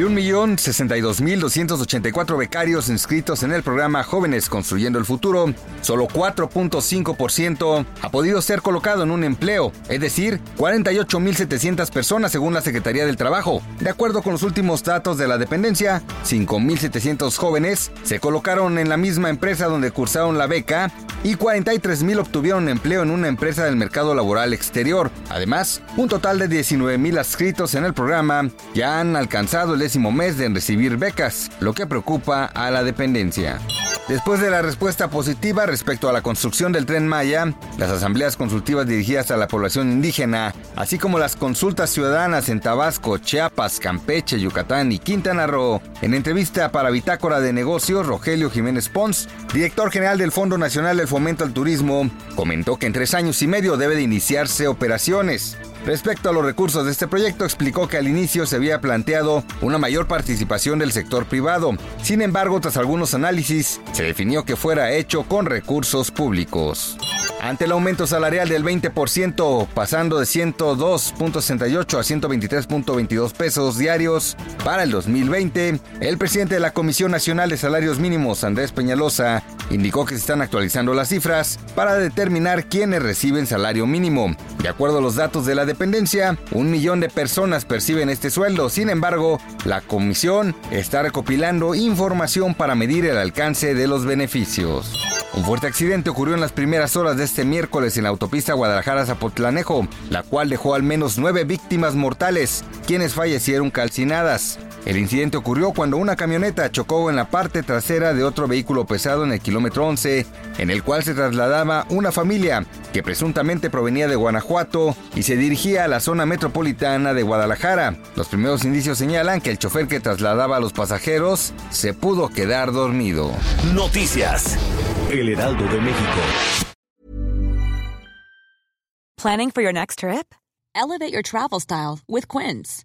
De 1.062.284 becarios inscritos en el programa Jóvenes Construyendo el Futuro, solo 4.5% ha podido ser colocado en un empleo, es decir, 48.700 personas según la Secretaría del Trabajo. De acuerdo con los últimos datos de la dependencia, 5.700 jóvenes se colocaron en la misma empresa donde cursaron la beca y 43.000 obtuvieron empleo en una empresa del mercado laboral exterior. Además, un total de 19.000 adscritos en el programa ya han alcanzado el mes de recibir becas, lo que preocupa a la dependencia. Después de la respuesta positiva respecto a la construcción del tren Maya, las asambleas consultivas dirigidas a la población indígena, así como las consultas ciudadanas en Tabasco, Chiapas, Campeche, Yucatán y Quintana Roo, en entrevista para Bitácora de Negocios, Rogelio Jiménez Pons, director general del Fondo Nacional del Fomento al Turismo, comentó que en tres años y medio debe de iniciarse operaciones. Respecto a los recursos de este proyecto, explicó que al inicio se había planteado una mayor participación del sector privado. Sin embargo, tras algunos análisis, se definió que fuera hecho con recursos públicos. Ante el aumento salarial del 20%, pasando de 102.68 a 123.22 pesos diarios para el 2020, el presidente de la Comisión Nacional de Salarios Mínimos, Andrés Peñalosa, indicó que se están actualizando las cifras para determinar quiénes reciben salario mínimo. De acuerdo a los datos de la dependencia, un millón de personas perciben este sueldo. Sin embargo, la comisión está recopilando información para medir el alcance de los beneficios. Un fuerte accidente ocurrió en las primeras horas de este miércoles en la autopista Guadalajara-Zapotlanejo, la cual dejó al menos nueve víctimas mortales, quienes fallecieron calcinadas. El incidente ocurrió cuando una camioneta chocó en la parte trasera de otro vehículo pesado en el kilómetro 11, en el cual se trasladaba una familia que presuntamente provenía de Guanajuato y se dirigía a la zona metropolitana de Guadalajara. Los primeros indicios señalan que el chofer que trasladaba a los pasajeros se pudo quedar dormido. Noticias. El Heraldo de México. Planning for your next trip? Elevate your travel style with Quince.